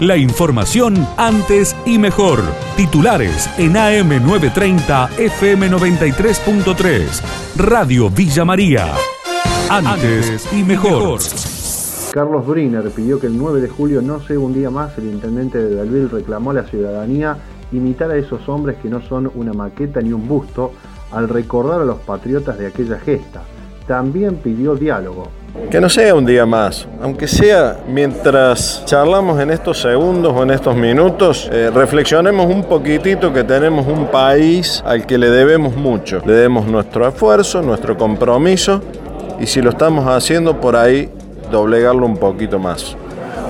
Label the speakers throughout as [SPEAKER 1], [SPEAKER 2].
[SPEAKER 1] La información antes y mejor. Titulares en AM930 FM93.3. Radio Villa María. Antes y mejor.
[SPEAKER 2] Carlos Briner pidió que el 9 de julio no sea un día más. El intendente de Dalville reclamó a la ciudadanía imitar a esos hombres que no son una maqueta ni un busto al recordar a los patriotas de aquella gesta. También pidió diálogo.
[SPEAKER 3] Que no sea un día más, aunque sea mientras charlamos en estos segundos o en estos minutos, eh, reflexionemos un poquitito que tenemos un país al que le debemos mucho. Le debemos nuestro esfuerzo, nuestro compromiso y si lo estamos haciendo por ahí, doblegarlo un poquito más.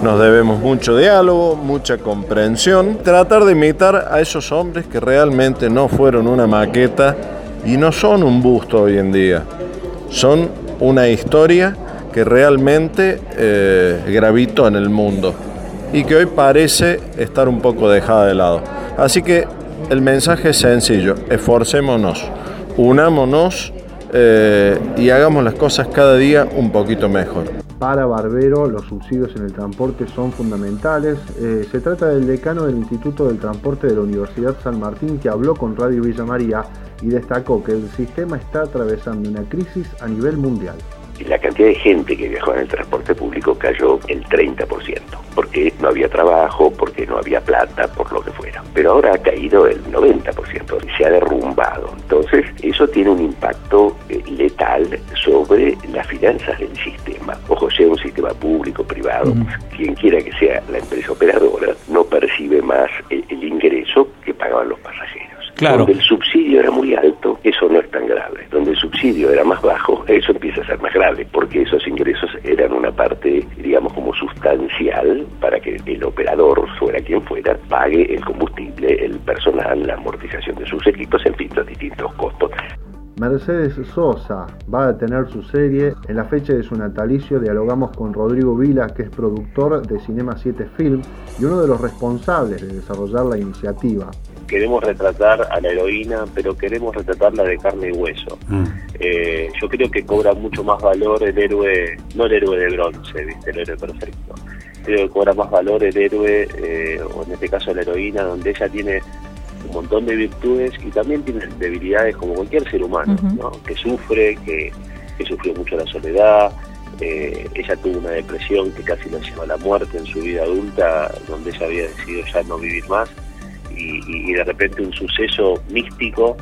[SPEAKER 3] Nos debemos mucho diálogo, mucha comprensión, tratar de imitar a esos hombres que realmente no fueron una maqueta y no son un busto hoy en día. Son una historia que realmente eh, gravitó en el mundo y que hoy parece estar un poco dejada de lado. Así que el mensaje es sencillo, esforcémonos, unámonos eh, y hagamos las cosas cada día un poquito mejor.
[SPEAKER 2] Para Barbero, los subsidios en el transporte son fundamentales. Eh, se trata del decano del Instituto del Transporte de la Universidad San Martín que habló con Radio Villa María y destacó que el sistema está atravesando una crisis a nivel mundial
[SPEAKER 4] la cantidad de gente que viajó en el transporte público cayó el 30%, porque no había trabajo, porque no había plata, por lo que fuera. Pero ahora ha caído el 90% y se ha derrumbado. Entonces, eso tiene un impacto eh, letal sobre las finanzas del sistema. Ojo, sea un sistema público, privado, quien quiera que sea la empresa operadora, no percibe más el, el ingreso que pagaban los pasajeros.
[SPEAKER 1] Claro.
[SPEAKER 4] Donde el subsidio era muy alto, eso no es tan grave. Donde el subsidio era más bajo, eso empieza a ser más grave, porque esos ingresos eran una parte, digamos, como sustancial para que el operador, fuera quien fuera, pague el combustible, el personal, la amortización de sus equipos, en fin, los distintos costos.
[SPEAKER 2] Mercedes Sosa va a tener su serie. En la fecha de su natalicio dialogamos con Rodrigo Vila, que es productor de Cinema 7 Film y uno de los responsables de desarrollar la iniciativa
[SPEAKER 5] queremos retratar a la heroína, pero queremos retratarla de carne y hueso. Mm. Eh, yo creo que cobra mucho más valor el héroe, no el héroe de bronce, ¿viste? el héroe perfecto. Creo que cobra más valor el héroe, eh, o en este caso la heroína, donde ella tiene un montón de virtudes y también tiene debilidades como cualquier ser humano, ¿no? que sufre, que, sufrió mucho la soledad. Eh, ella tuvo una depresión que casi la llevó a la muerte en su vida adulta, donde ella había decidido ya no vivir más y, de repente un suceso místico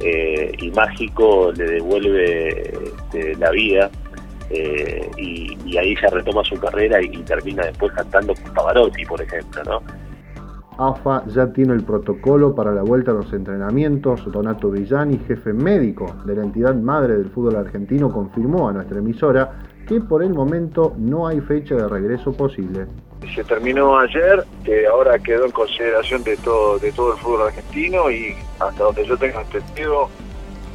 [SPEAKER 5] eh, y mágico le devuelve este, la vida eh, y, ahí ya retoma su carrera y, termina después cantando con Pavarotti, por ejemplo, ¿no?
[SPEAKER 2] AFA ya tiene el protocolo para la vuelta a los entrenamientos. Donato Villani, jefe médico de la entidad madre del fútbol argentino, confirmó a nuestra emisora que por el momento no hay fecha de regreso posible.
[SPEAKER 6] Se terminó ayer, que ahora quedó en consideración de todo, de todo el fútbol argentino y hasta donde yo tengo entendido,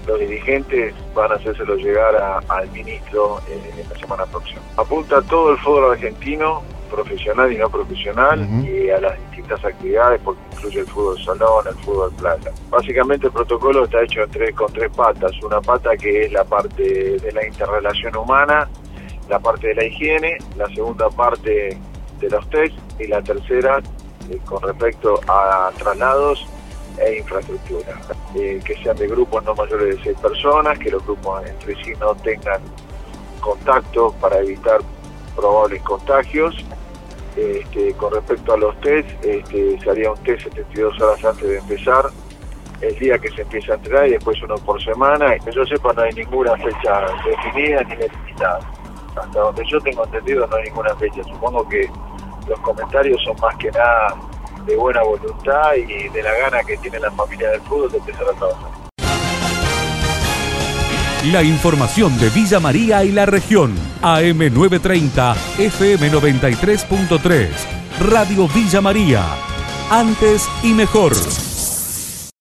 [SPEAKER 6] los dirigentes van a hacérselo llegar al ministro en, la semana próxima. Apunta a todo el fútbol argentino, profesional y no profesional, y a las distintas actividades, porque incluye el fútbol salón, el fútbol playa. Básicamente el protocolo está hecho con tres patas. Una pata que es la parte de la interrelación humana, la parte de la higiene, la segunda parte de los test y la tercera eh, con respecto a traslados e infraestructura. Eh, que sean de grupos no mayores de seis personas, que los grupos entre sí no tengan contacto para evitar probables contagios. Este, con respecto a los test, este, se haría un test 72 horas antes de empezar, el día que se empieza a entrenar y después uno por semana. Que yo sepa no hay ninguna fecha definida ni delimitada hasta donde yo tengo entendido no hay ninguna fecha. Supongo que los comentarios son más que nada de buena voluntad y de la gana que tiene la familia del fútbol de empezar a trabajar.
[SPEAKER 1] La información de Villa María y la región. AM930, FM93.3. Radio Villa María. Antes y mejor.